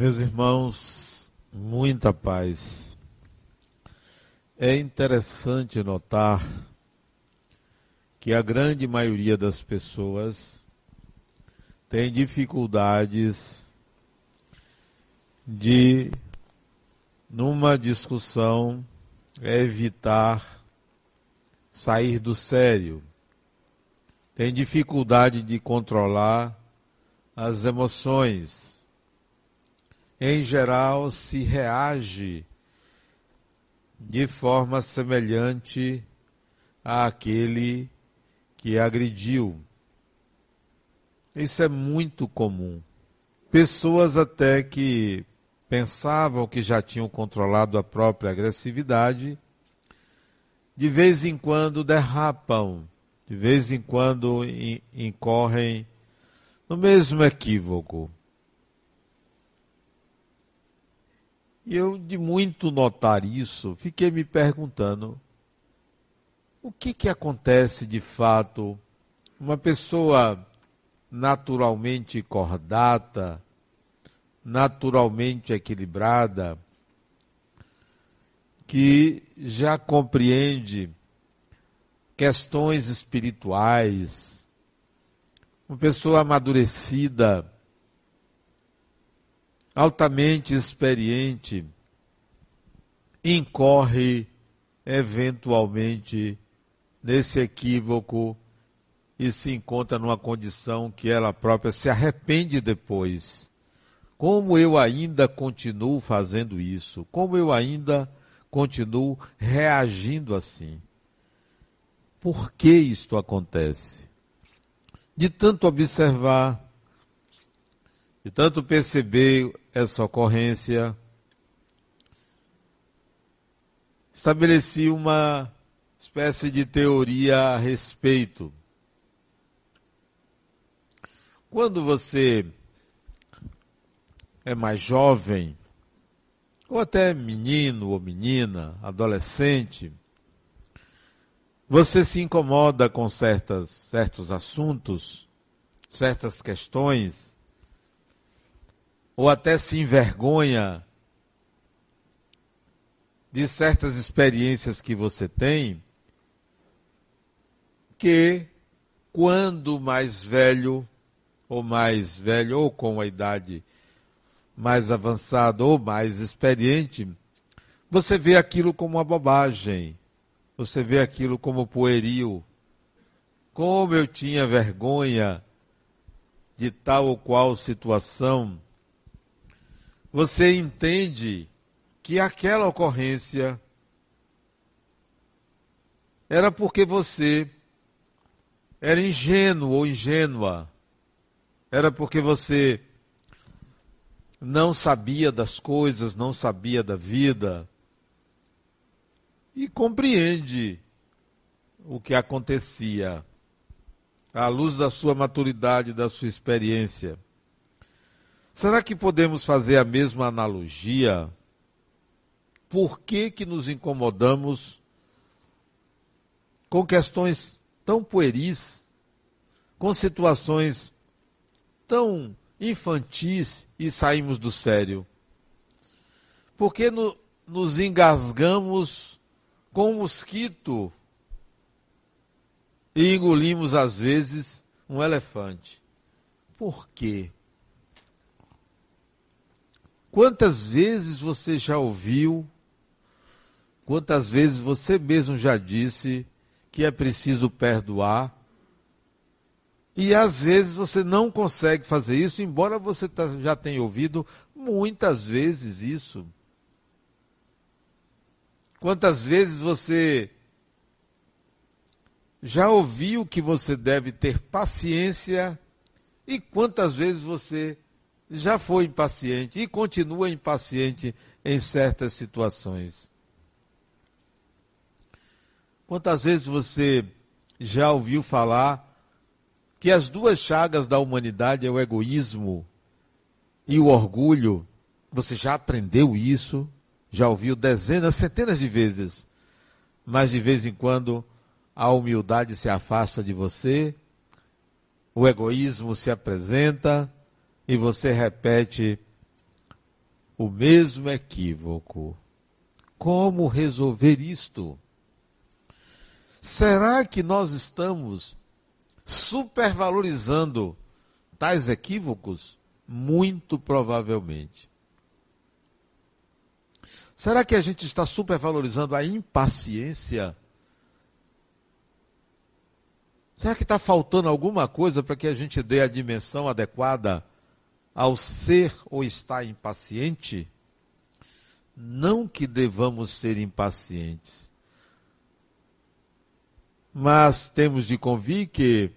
Meus irmãos, muita paz. É interessante notar que a grande maioria das pessoas tem dificuldades de, numa discussão, evitar sair do sério. Tem dificuldade de controlar as emoções. Em geral, se reage de forma semelhante àquele que agrediu. Isso é muito comum. Pessoas até que pensavam que já tinham controlado a própria agressividade, de vez em quando derrapam, de vez em quando incorrem no mesmo equívoco. E eu, de muito notar isso, fiquei me perguntando: o que, que acontece de fato? Uma pessoa naturalmente cordata, naturalmente equilibrada, que já compreende questões espirituais, uma pessoa amadurecida, altamente experiente, incorre eventualmente nesse equívoco e se encontra numa condição que ela própria se arrepende depois. Como eu ainda continuo fazendo isso? Como eu ainda continuo reagindo assim? Por que isto acontece? De tanto observar, de tanto perceber essa ocorrência, estabeleci uma espécie de teoria a respeito. Quando você é mais jovem, ou até menino ou menina, adolescente, você se incomoda com certas, certos assuntos, certas questões, ou até se envergonha de certas experiências que você tem, que quando mais velho, ou mais velho, ou com a idade mais avançada, ou mais experiente, você vê aquilo como uma bobagem, você vê aquilo como pueril. Como eu tinha vergonha de tal ou qual situação, você entende que aquela ocorrência era porque você era ingênuo ou ingênua, era porque você não sabia das coisas, não sabia da vida e compreende o que acontecia à luz da sua maturidade, da sua experiência. Será que podemos fazer a mesma analogia? Por que, que nos incomodamos com questões tão pueris, com situações tão infantis e saímos do sério? Por que no, nos engasgamos com um mosquito e engolimos às vezes um elefante? Por quê? Quantas vezes você já ouviu, quantas vezes você mesmo já disse que é preciso perdoar, e às vezes você não consegue fazer isso, embora você tá, já tenha ouvido muitas vezes isso. Quantas vezes você já ouviu que você deve ter paciência e quantas vezes você já foi impaciente e continua impaciente em certas situações. Quantas vezes você já ouviu falar que as duas chagas da humanidade é o egoísmo e o orgulho? Você já aprendeu isso? Já ouviu dezenas, centenas de vezes? Mas de vez em quando a humildade se afasta de você, o egoísmo se apresenta, e você repete o mesmo equívoco. Como resolver isto? Será que nós estamos supervalorizando tais equívocos? Muito provavelmente. Será que a gente está supervalorizando a impaciência? Será que está faltando alguma coisa para que a gente dê a dimensão adequada ao ser ou estar impaciente? Não que devamos ser impacientes, mas temos de convir que,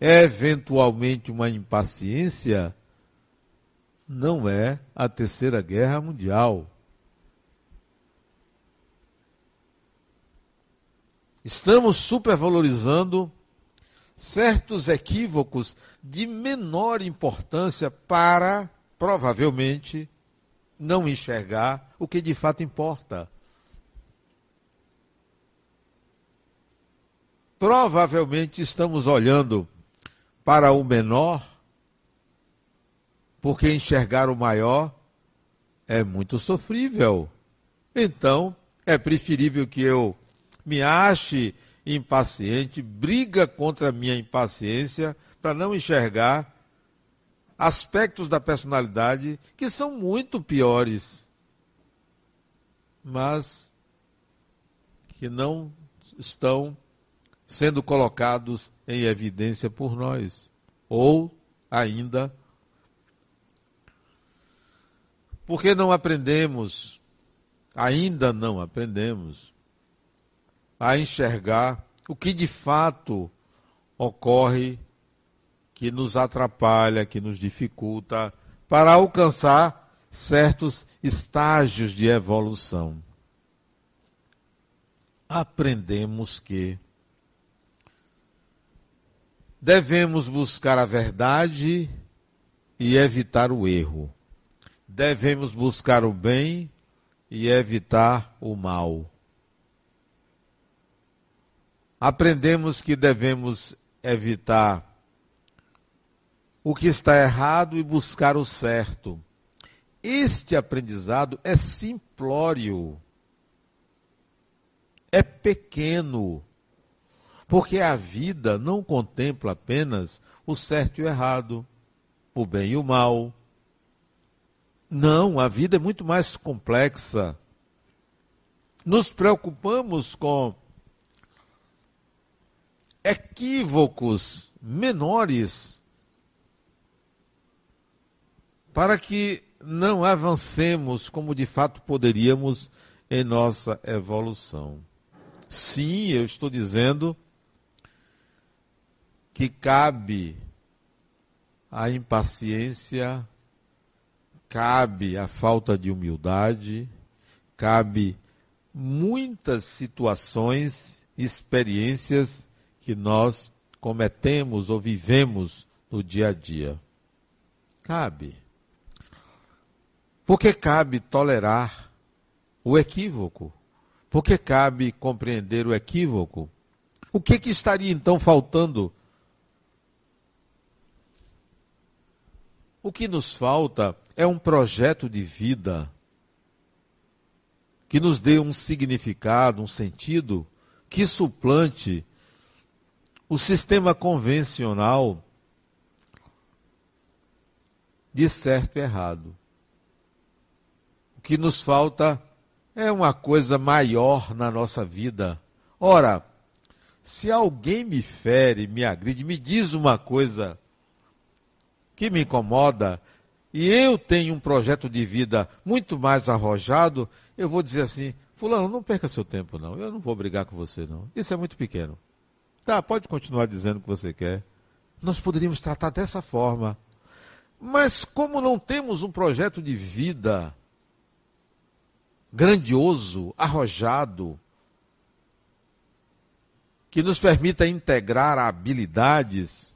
eventualmente, uma impaciência não é a Terceira Guerra Mundial. Estamos supervalorizando certos equívocos de menor importância para, provavelmente, não enxergar o que de fato importa. Provavelmente estamos olhando para o menor, porque enxergar o maior é muito sofrível. Então, é preferível que eu me ache impaciente, briga contra a minha impaciência para não enxergar aspectos da personalidade que são muito piores, mas que não estão sendo colocados em evidência por nós. Ou ainda, porque não aprendemos, ainda não aprendemos, a enxergar o que de fato ocorre que nos atrapalha, que nos dificulta para alcançar certos estágios de evolução. Aprendemos que devemos buscar a verdade e evitar o erro. Devemos buscar o bem e evitar o mal. Aprendemos que devemos evitar o que está errado e buscar o certo. Este aprendizado é simplório, é pequeno, porque a vida não contempla apenas o certo e o errado, o bem e o mal. Não, a vida é muito mais complexa. Nos preocupamos com equívocos menores para que não avancemos como de fato poderíamos em nossa evolução. Sim, eu estou dizendo que cabe a impaciência, cabe a falta de humildade, cabe muitas situações, experiências que nós cometemos ou vivemos no dia a dia. Cabe. Porque cabe tolerar o equívoco. Porque cabe compreender o equívoco. O que, que estaria então faltando? O que nos falta é um projeto de vida que nos dê um significado, um sentido, que suplante o sistema convencional de certo e errado que nos falta é uma coisa maior na nossa vida. Ora, se alguém me fere, me agride, me diz uma coisa que me incomoda, e eu tenho um projeto de vida muito mais arrojado, eu vou dizer assim: Fulano, não perca seu tempo, não. Eu não vou brigar com você, não. Isso é muito pequeno. Tá, pode continuar dizendo o que você quer. Nós poderíamos tratar dessa forma. Mas como não temos um projeto de vida grandioso, arrojado, que nos permita integrar habilidades,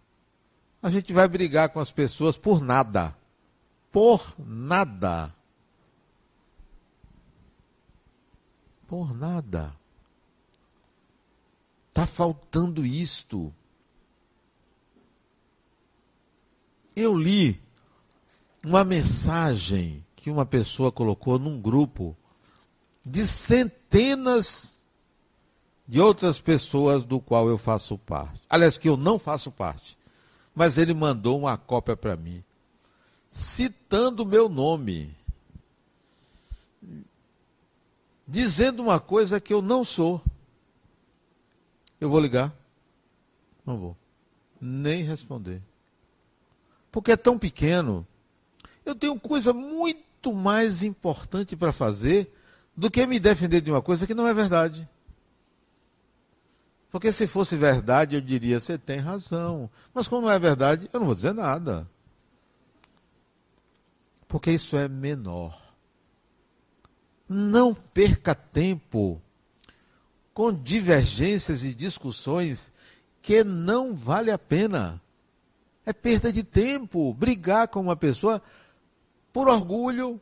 a gente vai brigar com as pessoas por nada. Por nada. Por nada. Está faltando isto. Eu li uma mensagem que uma pessoa colocou num grupo de centenas de outras pessoas do qual eu faço parte. Aliás, que eu não faço parte. Mas ele mandou uma cópia para mim, citando meu nome, dizendo uma coisa que eu não sou. Eu vou ligar? Não vou. Nem responder. Porque é tão pequeno. Eu tenho coisa muito mais importante para fazer do que me defender de uma coisa que não é verdade. Porque se fosse verdade, eu diria, você tem razão. Mas como não é verdade, eu não vou dizer nada. Porque isso é menor. Não perca tempo com divergências e discussões que não vale a pena. É perda de tempo brigar com uma pessoa por orgulho,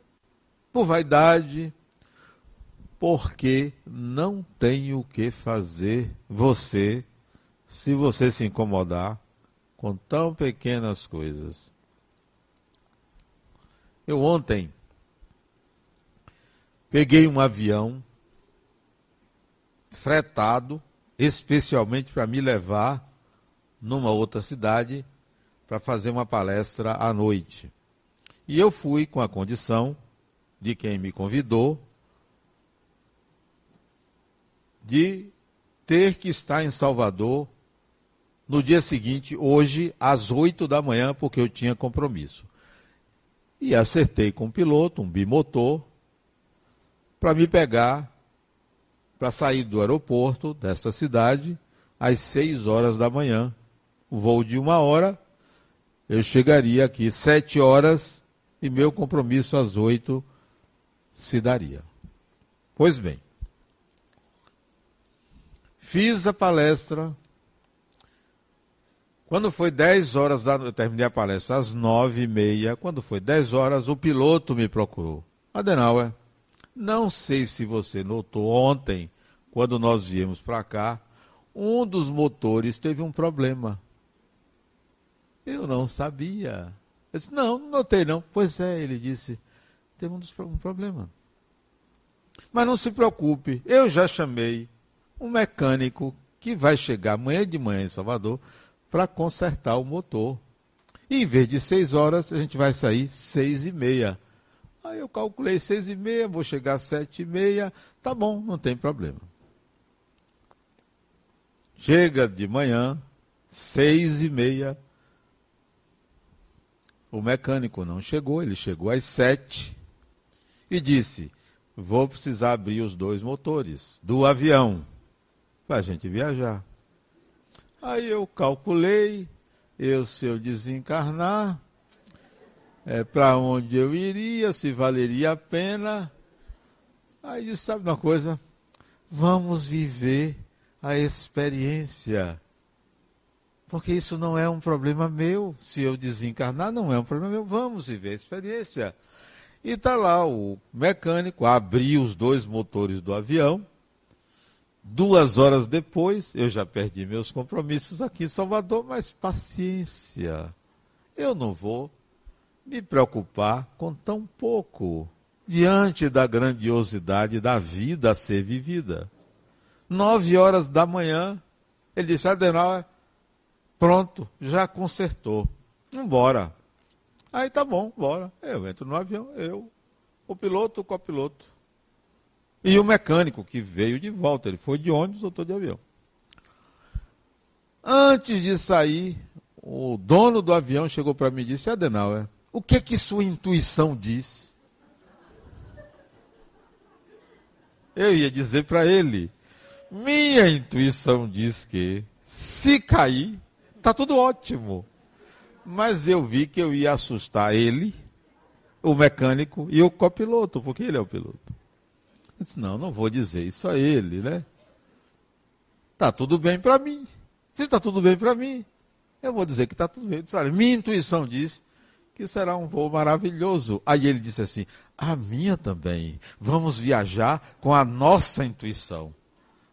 por vaidade, porque não tem o que fazer você se você se incomodar com tão pequenas coisas. Eu ontem peguei um avião fretado especialmente para me levar numa outra cidade para fazer uma palestra à noite. E eu fui com a condição de quem me convidou de ter que estar em Salvador no dia seguinte, hoje, às oito da manhã, porque eu tinha compromisso. E acertei com um piloto, um bimotor, para me pegar, para sair do aeroporto dessa cidade, às seis horas da manhã. O voo de uma hora, eu chegaria aqui sete horas e meu compromisso às oito se daria. Pois bem, Fiz a palestra. Quando foi 10 horas da eu terminei a palestra às 9 e meia. Quando foi 10 horas, o piloto me procurou. Adenauer, não sei se você notou ontem, quando nós viemos para cá, um dos motores teve um problema. Eu não sabia. Eu disse, não, não notei não. Pois é, ele disse, teve um, um problema. Mas não se preocupe, eu já chamei um mecânico que vai chegar amanhã de manhã em Salvador para consertar o motor. E em vez de seis horas, a gente vai sair seis e meia. Aí eu calculei seis e meia, vou chegar sete e meia, tá bom, não tem problema. Chega de manhã, seis e meia, o mecânico não chegou, ele chegou às sete e disse: Vou precisar abrir os dois motores do avião para a gente viajar. Aí eu calculei, eu se eu desencarnar, é, para onde eu iria, se valeria a pena. Aí disse, sabe uma coisa? Vamos viver a experiência. Porque isso não é um problema meu. Se eu desencarnar, não é um problema meu. Vamos viver a experiência. E está lá o mecânico, abriu os dois motores do avião, Duas horas depois, eu já perdi meus compromissos aqui em Salvador, mas paciência. Eu não vou me preocupar com tão pouco diante da grandiosidade da vida a ser vivida. Nove horas da manhã, ele disse, Adenauer, pronto, já consertou. Vambora. Aí tá bom, bora. Eu entro no avião, eu, o piloto, o copiloto. E o mecânico que veio de volta, ele foi de ônibus, ou de avião. Antes de sair, o dono do avião chegou para mim e disse: Adenauer, o que que sua intuição diz? Eu ia dizer para ele: minha intuição diz que se cair, tá tudo ótimo. Mas eu vi que eu ia assustar ele, o mecânico e o copiloto, porque ele é o piloto. Eu disse, não, não vou dizer isso a ele, né? Tá tudo bem para mim. Se está tudo bem para mim, eu vou dizer que está tudo bem. Disse, Olha, minha intuição diz que será um voo maravilhoso. Aí ele disse assim: a minha também. Vamos viajar com a nossa intuição.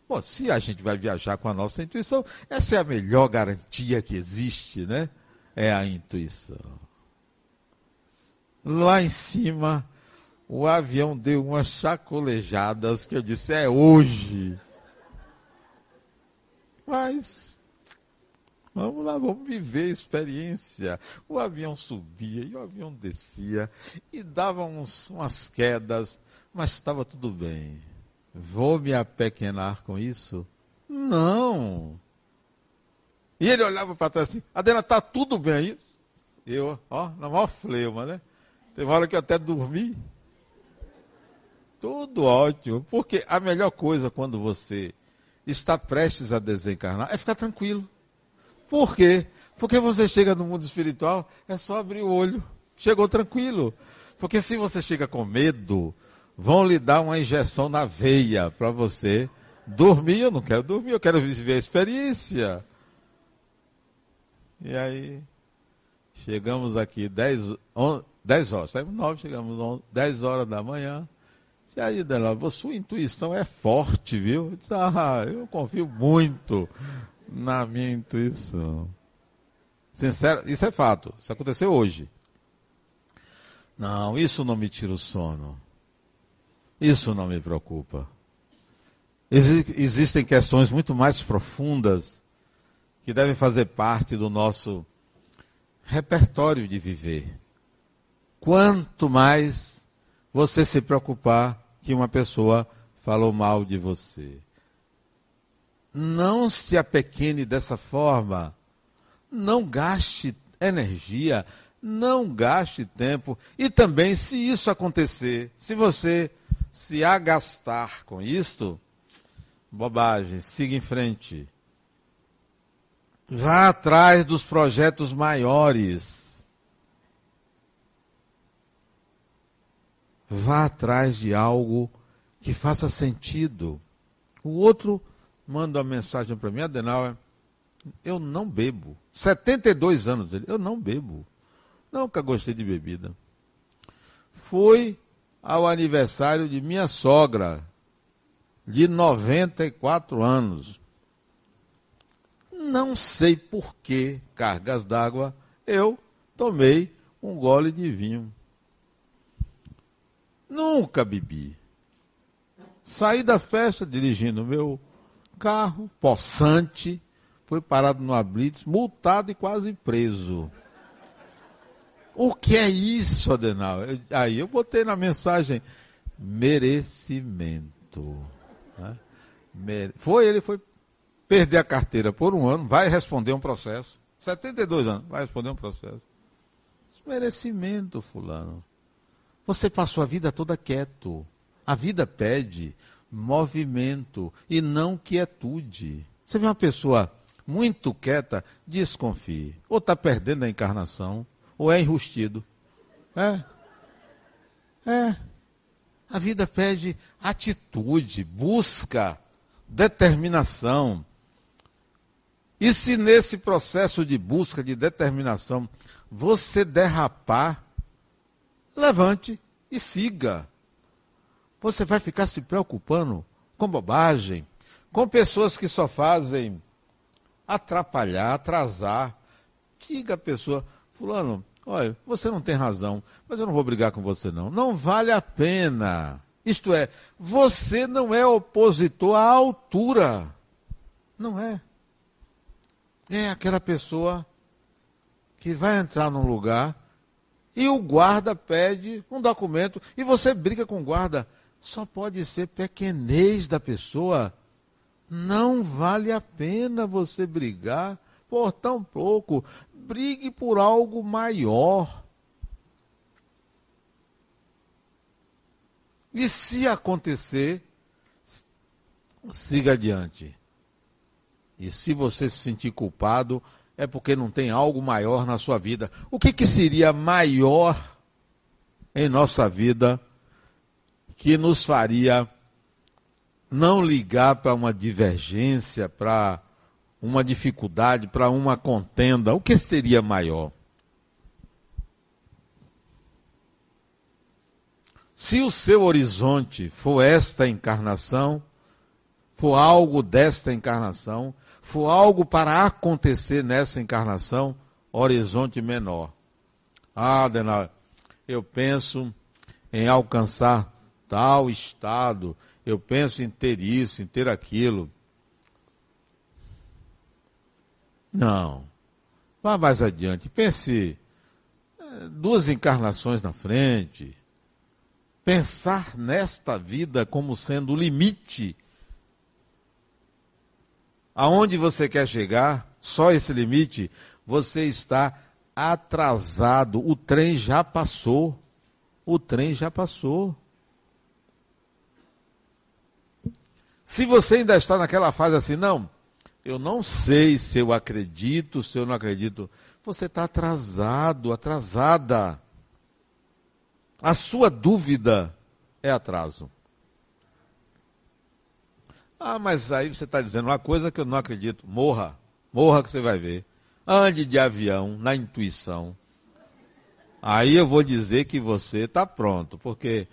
Bom, se a gente vai viajar com a nossa intuição, essa é a melhor garantia que existe, né? É a intuição. Lá em cima, o avião deu umas chacolejadas que eu disse, é hoje. Mas, vamos lá, vamos viver a experiência. O avião subia e o avião descia e dava uns, umas quedas, mas estava tudo bem. Vou me apequenar com isso? Não. E ele olhava para trás assim, Adela, está tudo bem aí? Eu, ó, na maior fleuma, né? Tem uma hora que eu até dormi. Tudo ótimo. Porque a melhor coisa quando você está prestes a desencarnar é ficar tranquilo. Por quê? Porque você chega no mundo espiritual, é só abrir o olho. Chegou tranquilo. Porque se você chega com medo, vão lhe dar uma injeção na veia para você dormir. Eu não quero dormir, eu quero viver a experiência. E aí, chegamos aqui 10, 10 horas, saímos 9, chegamos 11, 10 horas da manhã. E aí, Dela, sua intuição é forte, viu? Eu, disse, ah, eu confio muito na minha intuição. Sincero, isso é fato. Isso aconteceu hoje. Não, isso não me tira o sono. Isso não me preocupa. existem questões muito mais profundas que devem fazer parte do nosso repertório de viver. Quanto mais você se preocupar que uma pessoa falou mal de você. Não se apequene dessa forma. Não gaste energia, não gaste tempo. E também, se isso acontecer, se você se agastar com isto, bobagem, siga em frente. Vá atrás dos projetos maiores. Vá atrás de algo que faça sentido. O outro manda uma mensagem para mim, Adenauer, eu não bebo. 72 anos dele, eu não bebo. Nunca gostei de bebida. Fui ao aniversário de minha sogra, de 94 anos não sei por que cargas d'água eu tomei um gole de vinho. Nunca bebi. Saí da festa dirigindo meu carro, possante, foi parado no blitz, multado e quase preso. O que é isso, Adenal? Aí eu botei na mensagem merecimento. Né? Foi, ele foi perder a carteira por um ano, vai responder um processo. 72 anos, vai responder um processo. Merecimento, fulano. Você passou a vida toda quieto. A vida pede movimento e não quietude. Você vê uma pessoa muito quieta, desconfie. Ou está perdendo a encarnação, ou é enrustido. É. É. A vida pede atitude, busca, determinação. E se nesse processo de busca, de determinação, você derrapar, levante e siga. Você vai ficar se preocupando com bobagem, com pessoas que só fazem atrapalhar, atrasar. Diga a pessoa, fulano, olha, você não tem razão, mas eu não vou brigar com você não. Não vale a pena. Isto é, você não é opositor à altura. Não é é aquela pessoa que vai entrar num lugar e o guarda pede um documento e você briga com o guarda. Só pode ser pequenez da pessoa. Não vale a pena você brigar por tão pouco. Brigue por algo maior. E se acontecer, siga adiante. E se você se sentir culpado, é porque não tem algo maior na sua vida. O que, que seria maior em nossa vida que nos faria não ligar para uma divergência, para uma dificuldade, para uma contenda? O que seria maior? Se o seu horizonte for esta encarnação, for algo desta encarnação, for algo para acontecer nessa encarnação, horizonte menor. Ah, Adenal, eu penso em alcançar tal estado, eu penso em ter isso, em ter aquilo. Não. Vá mais adiante. Pense eh, duas encarnações na frente. Pensar nesta vida como sendo o limite. Aonde você quer chegar, só esse limite, você está atrasado. O trem já passou. O trem já passou. Se você ainda está naquela fase assim, não, eu não sei se eu acredito, se eu não acredito, você está atrasado, atrasada. A sua dúvida é atraso. Ah, mas aí você está dizendo uma coisa que eu não acredito. Morra. Morra que você vai ver. Ande de avião, na intuição. Aí eu vou dizer que você está pronto, porque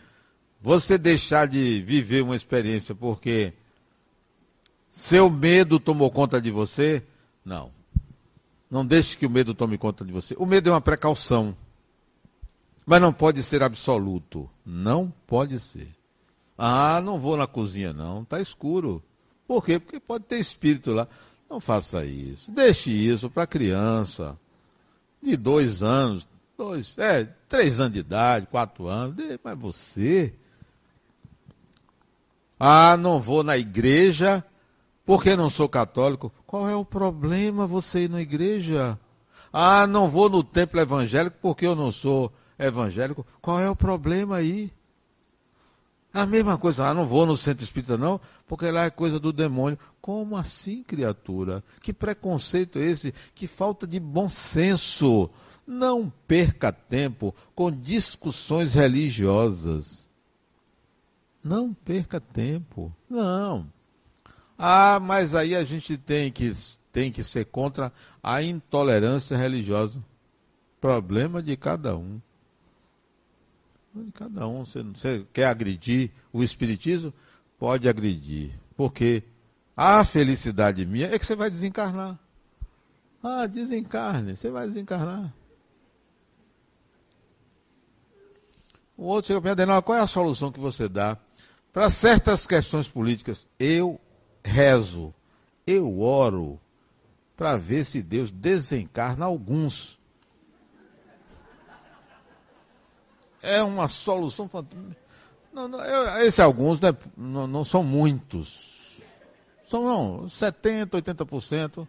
você deixar de viver uma experiência porque seu medo tomou conta de você? Não. Não deixe que o medo tome conta de você. O medo é uma precaução. Mas não pode ser absoluto. Não pode ser. Ah, não vou na cozinha não, está escuro. Por quê? Porque pode ter espírito lá. Não faça isso. Deixe isso para criança de dois anos, dois, é, três anos de idade, quatro anos. Mas você. Ah, não vou na igreja porque não sou católico. Qual é o problema você ir na igreja? Ah, não vou no templo evangélico porque eu não sou evangélico. Qual é o problema aí? A mesma coisa, ah, não vou no centro espírita não, porque lá é coisa do demônio. Como assim, criatura? Que preconceito é esse? Que falta de bom senso. Não perca tempo com discussões religiosas. Não perca tempo. Não. Ah, mas aí a gente tem que, tem que ser contra a intolerância religiosa. Problema de cada um. De cada um. Você, você quer agredir o Espiritismo? Pode agredir. Porque a felicidade minha é que você vai desencarnar. Ah, desencarne, você vai desencarnar. O outro chega para mim, qual é a solução que você dá para certas questões políticas? Eu rezo, eu oro para ver se Deus desencarna alguns. É uma solução fantástica. Não, não, esse alguns né, não, não são muitos. São não, 70%, 80%.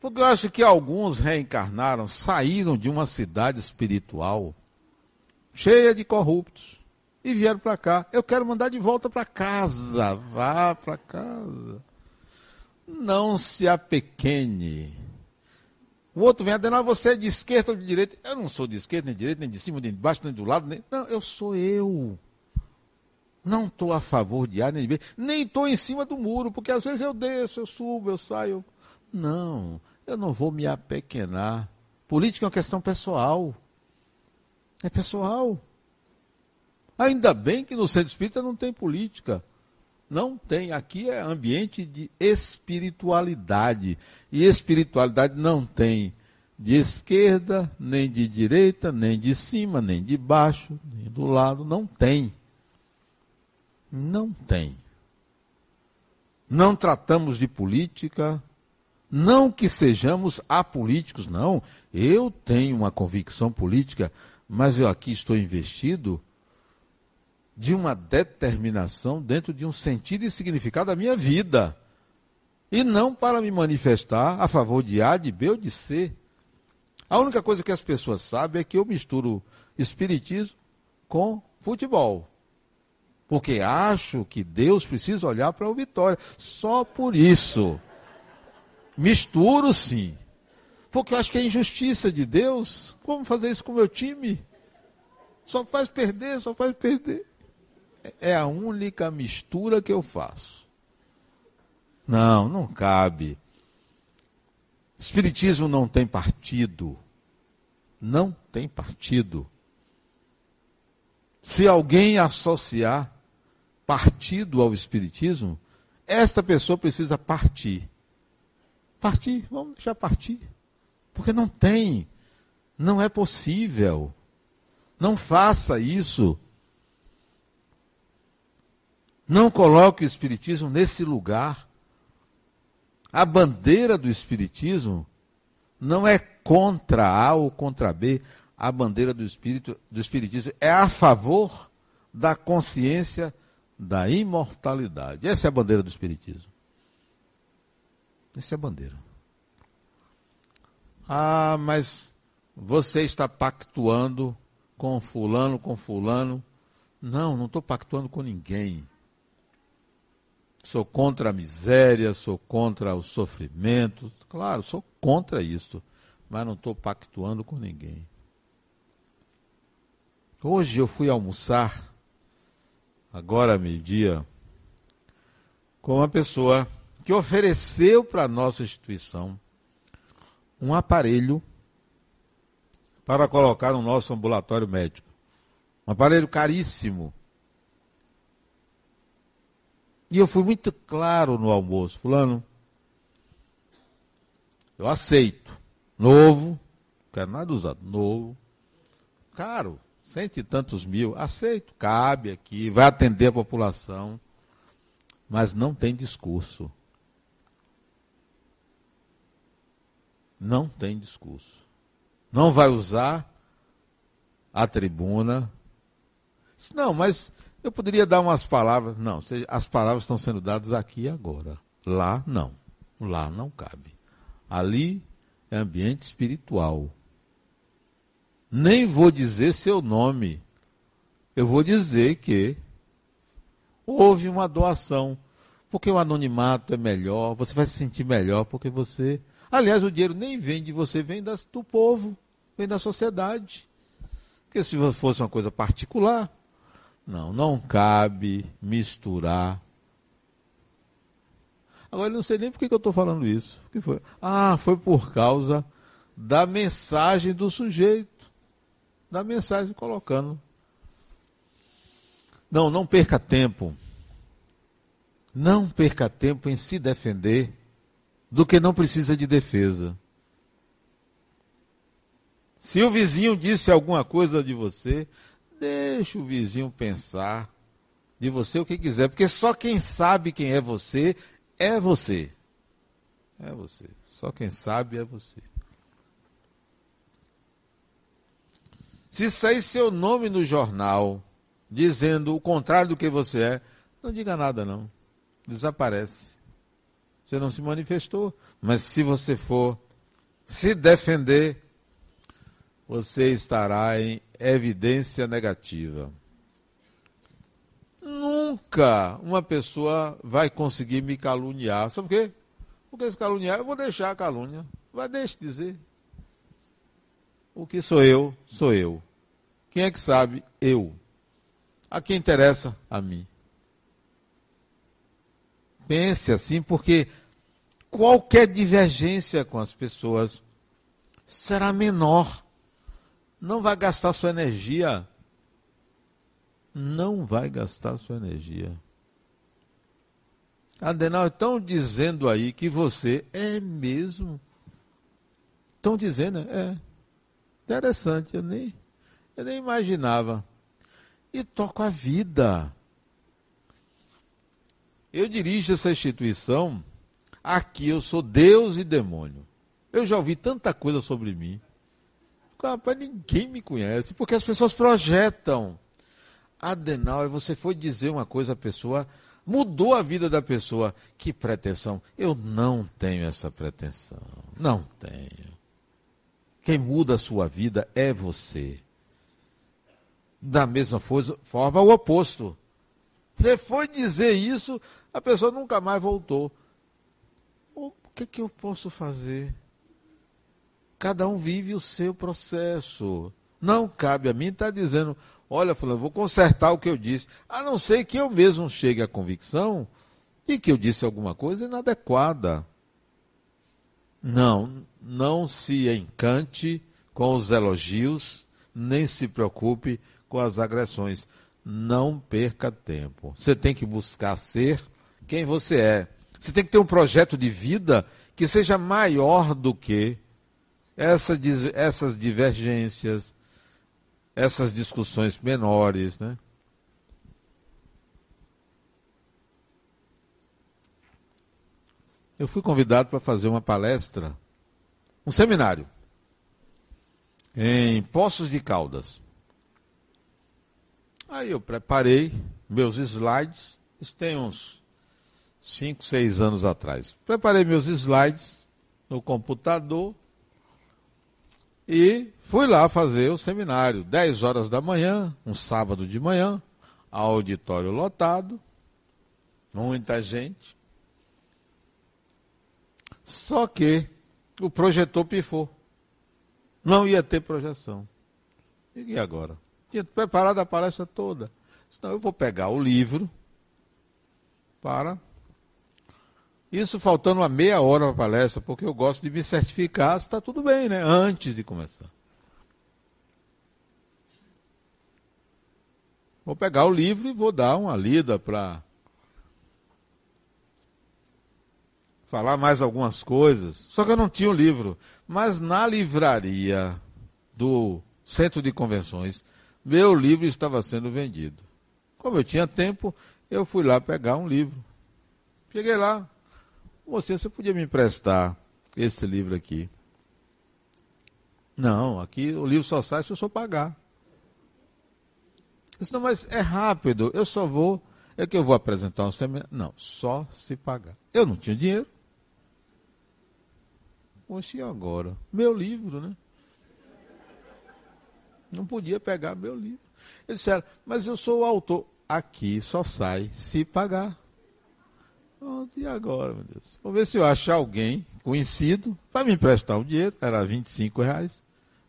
Porque eu acho que alguns reencarnaram, saíram de uma cidade espiritual cheia de corruptos e vieram para cá. Eu quero mandar de volta para casa. Vá para casa. Não se apequene. O outro vem a dizer, você é de esquerda ou de direita? Eu não sou de esquerda, nem de direita, nem de cima, nem de baixo, nem do lado. Nem... Não, eu sou eu. Não estou a favor de A nem de B. Nem estou em cima do muro, porque às vezes eu desço, eu subo, eu saio. Não, eu não vou me apequenar. Política é uma questão pessoal. É pessoal. Ainda bem que no centro espírita não tem política. Não tem. Aqui é ambiente de espiritualidade. E espiritualidade não tem de esquerda, nem de direita, nem de cima, nem de baixo, nem do lado. Não tem. Não tem. Não tratamos de política. Não que sejamos apolíticos, não. Eu tenho uma convicção política, mas eu aqui estou investido de uma determinação dentro de um sentido e significado da minha vida. E não para me manifestar a favor de A, de B ou de C. A única coisa que as pessoas sabem é que eu misturo espiritismo com futebol. Porque acho que Deus precisa olhar para o Vitória. Só por isso. Misturo sim. Porque eu acho que é injustiça de Deus. Como fazer isso com o meu time? Só faz perder, só faz perder é a única mistura que eu faço. Não, não cabe. Espiritismo não tem partido. Não tem partido. Se alguém associar partido ao Espiritismo, esta pessoa precisa partir. Partir, vamos deixar partir. Porque não tem. Não é possível. Não faça isso. Não coloque o Espiritismo nesse lugar. A bandeira do Espiritismo não é contra A ou contra B. A bandeira do, espírito, do Espiritismo é a favor da consciência da imortalidade. Essa é a bandeira do Espiritismo. Essa é a bandeira. Ah, mas você está pactuando com fulano, com fulano. Não, não estou pactuando com ninguém. Sou contra a miséria, sou contra o sofrimento. Claro, sou contra isso. Mas não estou pactuando com ninguém. Hoje eu fui almoçar, agora meio-dia, com uma pessoa que ofereceu para a nossa instituição um aparelho para colocar no nosso ambulatório médico. Um aparelho caríssimo. E eu fui muito claro no almoço, fulano. Eu aceito. Novo, quero nada usado, novo. Caro, cento e tantos mil, aceito, cabe aqui, vai atender a população. Mas não tem discurso. Não tem discurso não vai usar a tribuna. Não, mas eu poderia dar umas palavras. Não, as palavras estão sendo dadas aqui e agora. Lá, não. Lá não cabe. Ali é ambiente espiritual. Nem vou dizer seu nome. Eu vou dizer que houve uma doação. Porque o anonimato é melhor, você vai se sentir melhor porque você. Aliás, o dinheiro nem vem de você, vem das, do povo vem da sociedade. Porque se fosse uma coisa particular, não, não cabe misturar. Agora eu não sei nem por que eu estou falando isso. O que foi? Ah, foi por causa da mensagem do sujeito. Da mensagem colocando. Não, não perca tempo. Não perca tempo em se defender do que não precisa de defesa. Se o vizinho disse alguma coisa de você, deixa o vizinho pensar de você o que quiser, porque só quem sabe quem é você é você. É você. Só quem sabe é você. Se sair seu nome no jornal dizendo o contrário do que você é, não diga nada não. Desaparece. Você não se manifestou. Mas se você for se defender, você estará em evidência negativa. Nunca uma pessoa vai conseguir me caluniar. Sabe por quê? Porque se caluniar, eu vou deixar a calúnia. Vai deixe dizer. O que sou eu, sou eu. Quem é que sabe? Eu. A quem interessa? A mim. Pense assim, porque qualquer divergência com as pessoas será menor não vai gastar sua energia. Não vai gastar sua energia. Adenal, estão dizendo aí que você é mesmo. Estão dizendo, é. Interessante, eu nem, eu nem imaginava. E toco a vida. Eu dirijo essa instituição, aqui eu sou Deus e demônio. Eu já ouvi tanta coisa sobre mim. Rapaz, ninguém me conhece, porque as pessoas projetam. Adenal, você foi dizer uma coisa à pessoa, mudou a vida da pessoa. Que pretensão. Eu não tenho essa pretensão. Não tenho. Quem muda a sua vida é você. Da mesma forma, o oposto. Você foi dizer isso, a pessoa nunca mais voltou. O que, que eu posso fazer? Cada um vive o seu processo. Não cabe a mim estar dizendo, olha, fulano, vou consertar o que eu disse. A não ser que eu mesmo chegue à convicção de que eu disse alguma coisa inadequada. Não, não se encante com os elogios, nem se preocupe com as agressões. Não perca tempo. Você tem que buscar ser quem você é. Você tem que ter um projeto de vida que seja maior do que essa, essas divergências, essas discussões menores, né? Eu fui convidado para fazer uma palestra, um seminário, em Poços de Caldas. Aí eu preparei meus slides, isso tem uns 5, 6 anos atrás. Preparei meus slides no computador e fui lá fazer o seminário. 10 horas da manhã, um sábado de manhã, auditório lotado, muita gente. Só que o projetor pifou. Não ia ter projeção. E agora? Tinha preparado a palestra toda. Então eu vou pegar o livro para. Isso faltando uma meia hora para a palestra, porque eu gosto de me certificar se está tudo bem, né? Antes de começar. Vou pegar o livro e vou dar uma lida para falar mais algumas coisas. Só que eu não tinha o livro. Mas na livraria do Centro de Convenções, meu livro estava sendo vendido. Como eu tinha tempo, eu fui lá pegar um livro. Cheguei lá. Você, você podia me emprestar esse livro aqui? Não, aqui o livro só sai se eu só pagar. Eu disse, não, mas é rápido, eu só vou. É que eu vou apresentar um seminário. Não, só se pagar. Eu não tinha dinheiro. Poxa, e agora? Meu livro, né? Não podia pegar meu livro. Eles disseram, mas eu sou o autor. Aqui só sai se pagar. Pronto, e agora, meu Deus? Vou ver se eu achar alguém conhecido para me emprestar o dinheiro, era 25 reais,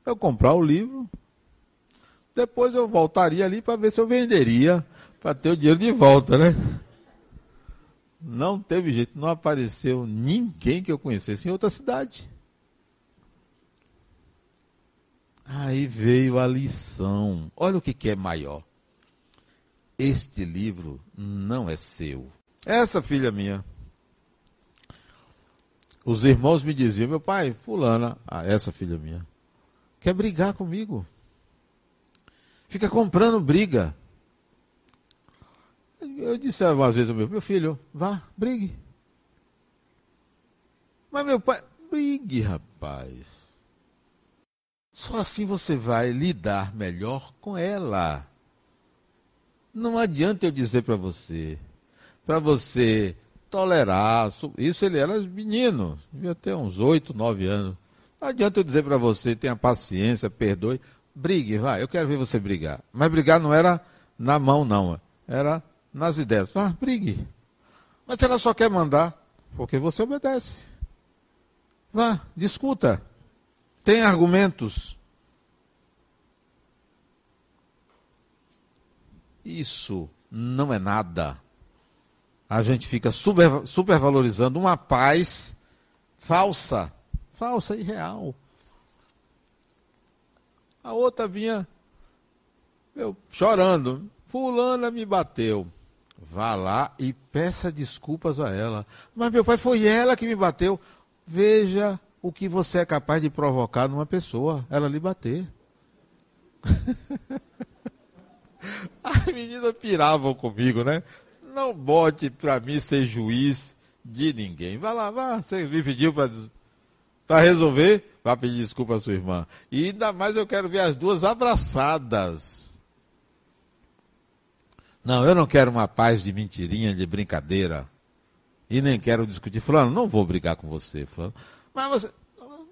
eu comprar o livro. Depois eu voltaria ali para ver se eu venderia, para ter o dinheiro de volta, né? Não teve jeito, não apareceu ninguém que eu conhecesse em outra cidade. Aí veio a lição. Olha o que, que é maior. Este livro não é seu. Essa filha minha. Os irmãos me diziam, meu pai, fulana, ah, essa filha minha, quer brigar comigo. Fica comprando briga. Eu disse uma vez ao meu, meu filho, vá, brigue. Mas meu pai, brigue, rapaz. Só assim você vai lidar melhor com ela. Não adianta eu dizer para você, para você tolerar. Isso ele era menino, devia ter uns oito, nove anos. Não adianta eu dizer para você, tenha paciência, perdoe. Brigue, vai, eu quero ver você brigar. Mas brigar não era na mão, não. Era nas ideias. Vá, brigue. Mas ela só quer mandar, porque você obedece. Vá, discuta. Tem argumentos. Isso não é nada. A gente fica super, supervalorizando uma paz falsa, falsa e real. A outra vinha chorando. Fulana me bateu. Vá lá e peça desculpas a ela. Mas meu pai foi ela que me bateu. Veja o que você é capaz de provocar numa pessoa, ela lhe bater. As meninas piravam comigo, né? Não bote para mim ser juiz de ninguém. Vai lá, vá. Você me pediu para resolver, vá pedir desculpa à sua irmã. E ainda mais eu quero ver as duas abraçadas. Não, eu não quero uma paz de mentirinha, de brincadeira. E nem quero discutir. Falando, não vou brigar com você. Falando, mas você.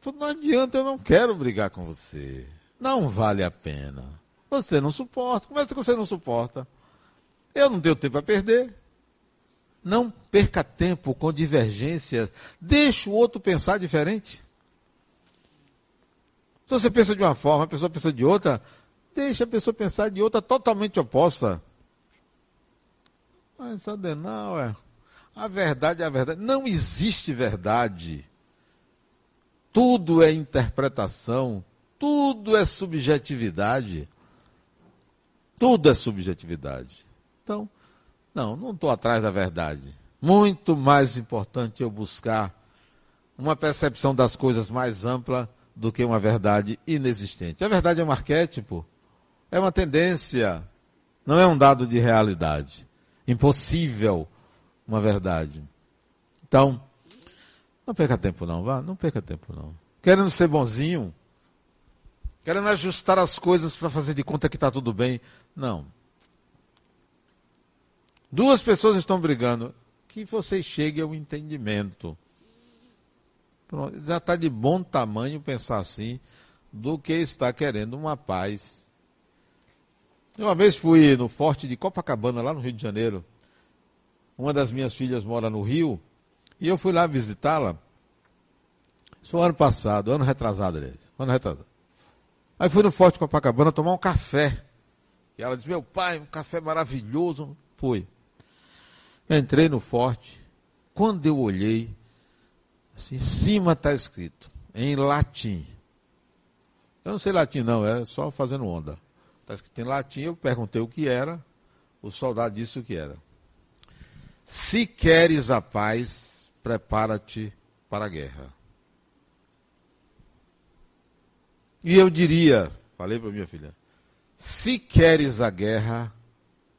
Não adianta, eu não quero brigar com você. Não vale a pena. Você não suporta. Como é que você não suporta? Eu não tenho tempo a perder. Não perca tempo com divergência. Deixe o outro pensar diferente. Se você pensa de uma forma, a pessoa pensa de outra, deixe a pessoa pensar de outra totalmente oposta. Mas, Adenauer, a verdade é a verdade. Não existe verdade. Tudo é interpretação, tudo é subjetividade. Tudo é subjetividade. Então, não, não estou atrás da verdade. Muito mais importante eu buscar uma percepção das coisas mais ampla do que uma verdade inexistente. A verdade é um arquétipo, é uma tendência, não é um dado de realidade. Impossível uma verdade. Então, não perca tempo não, vá, não perca tempo não. Querendo ser bonzinho, querendo ajustar as coisas para fazer de conta que está tudo bem. Não. Duas pessoas estão brigando. Que vocês cheguem ao entendimento. Pronto, já está de bom tamanho pensar assim do que está querendo uma paz. Uma vez fui no forte de Copacabana, lá no Rio de Janeiro. Uma das minhas filhas mora no Rio e eu fui lá visitá-la. Isso foi ano passado, ano retrasado, aliás. Ano retrasado. Aí fui no Forte Copacabana tomar um café. E ela disse, meu pai, um café maravilhoso. Fui. Entrei no Forte. Quando eu olhei, assim, em cima está escrito, em latim. Eu não sei latim não, é só fazendo onda. Está escrito em latim, eu perguntei o que era, o soldado disse o que era. Se queres a paz, prepara-te para a guerra. E eu diria, falei para minha filha, se queres a guerra,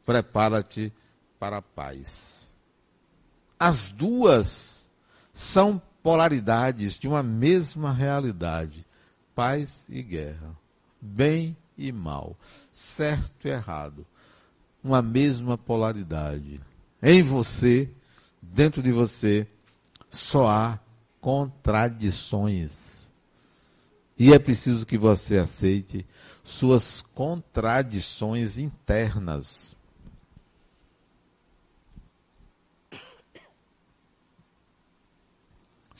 prepara-te para a paz. As duas são polaridades de uma mesma realidade: paz e guerra, bem e mal, certo e errado. Uma mesma polaridade. Em você, dentro de você, só há contradições. E é preciso que você aceite suas contradições internas.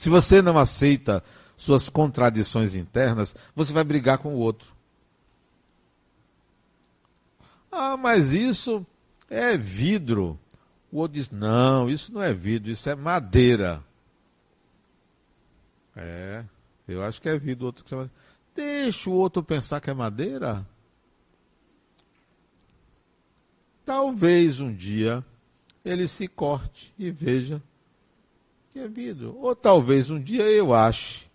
Se você não aceita suas contradições internas, você vai brigar com o outro. Ah, mas isso é vidro. O outro diz: não, isso não é vidro, isso é madeira. É, eu acho que é vidro. Outro. Deixa o outro pensar que é madeira. Talvez um dia ele se corte e veja é vidro. Ou talvez um dia eu ache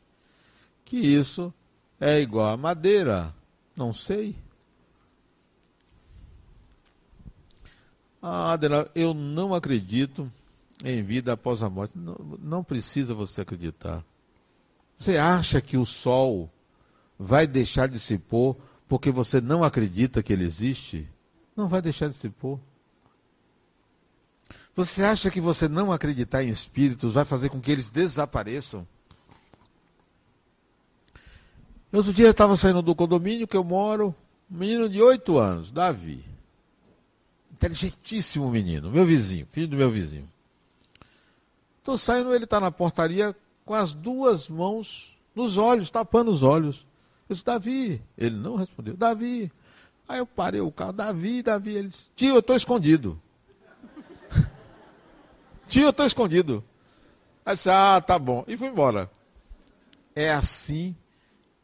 que isso é igual a madeira. Não sei. Ah, Adela, eu não acredito em vida após a morte. Não, não precisa você acreditar. Você acha que o sol vai deixar de se pôr porque você não acredita que ele existe? Não vai deixar de se pôr. Você acha que você não acreditar em espíritos vai fazer com que eles desapareçam? Outro dia eu estava saindo do condomínio que eu moro, um menino de oito anos, Davi inteligentíssimo menino, meu vizinho, filho do meu vizinho. Estou saindo, ele está na portaria com as duas mãos nos olhos, tapando os olhos. Eu disse, Davi. Ele não respondeu, Davi. Aí eu parei o carro, Davi, Davi. Ele disse, tio, eu estou escondido. Tio, eu estou escondido. Aí disse, ah, tá bom. E fui embora. É assim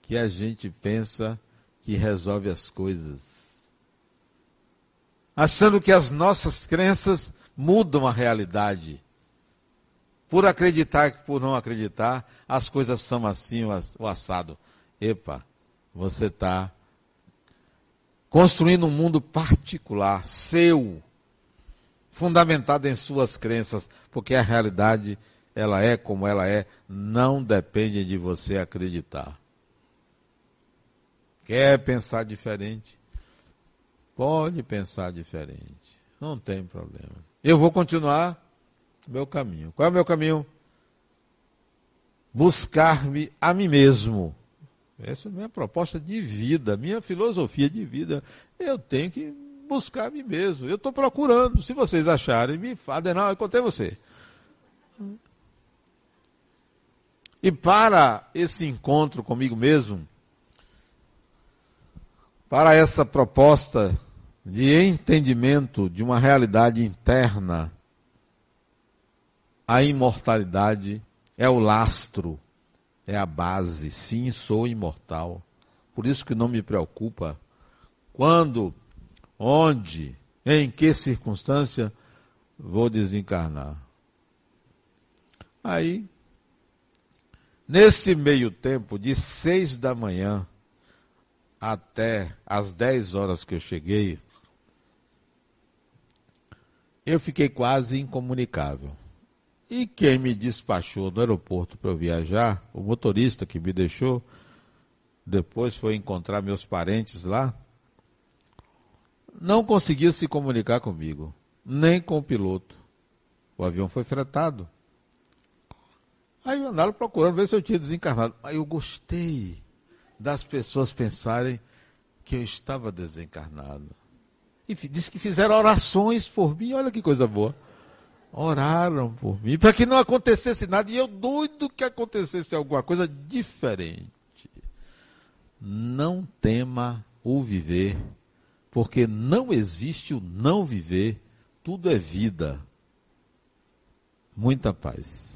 que a gente pensa que resolve as coisas achando que as nossas crenças mudam a realidade. Por acreditar que por não acreditar, as coisas são assim, o assado. Epa, você está construindo um mundo particular, seu, fundamentado em suas crenças, porque a realidade, ela é como ela é, não depende de você acreditar. Quer pensar diferente? Pode pensar diferente. Não tem problema. Eu vou continuar meu caminho. Qual é o meu caminho? Buscar-me a mim mesmo. Essa é a minha proposta de vida, minha filosofia de vida. Eu tenho que buscar a mim mesmo. Eu estou procurando. Se vocês acharem, me falem. Não, eu contei você. E para esse encontro comigo mesmo, para essa proposta de entendimento de uma realidade interna, a imortalidade é o lastro, é a base. Sim, sou imortal. Por isso que não me preocupa quando, onde, em que circunstância vou desencarnar. Aí Nesse meio tempo, de seis da manhã até as dez horas que eu cheguei, eu fiquei quase incomunicável. E quem me despachou no aeroporto para eu viajar, o motorista que me deixou, depois foi encontrar meus parentes lá, não conseguia se comunicar comigo, nem com o piloto. O avião foi fretado. Aí andaram procurando ver se eu tinha desencarnado. Aí eu gostei das pessoas pensarem que eu estava desencarnado. E disse que fizeram orações por mim, olha que coisa boa. Oraram por mim, para que não acontecesse nada. E eu doido que acontecesse alguma coisa diferente. Não tema o viver, porque não existe o não viver, tudo é vida. Muita paz.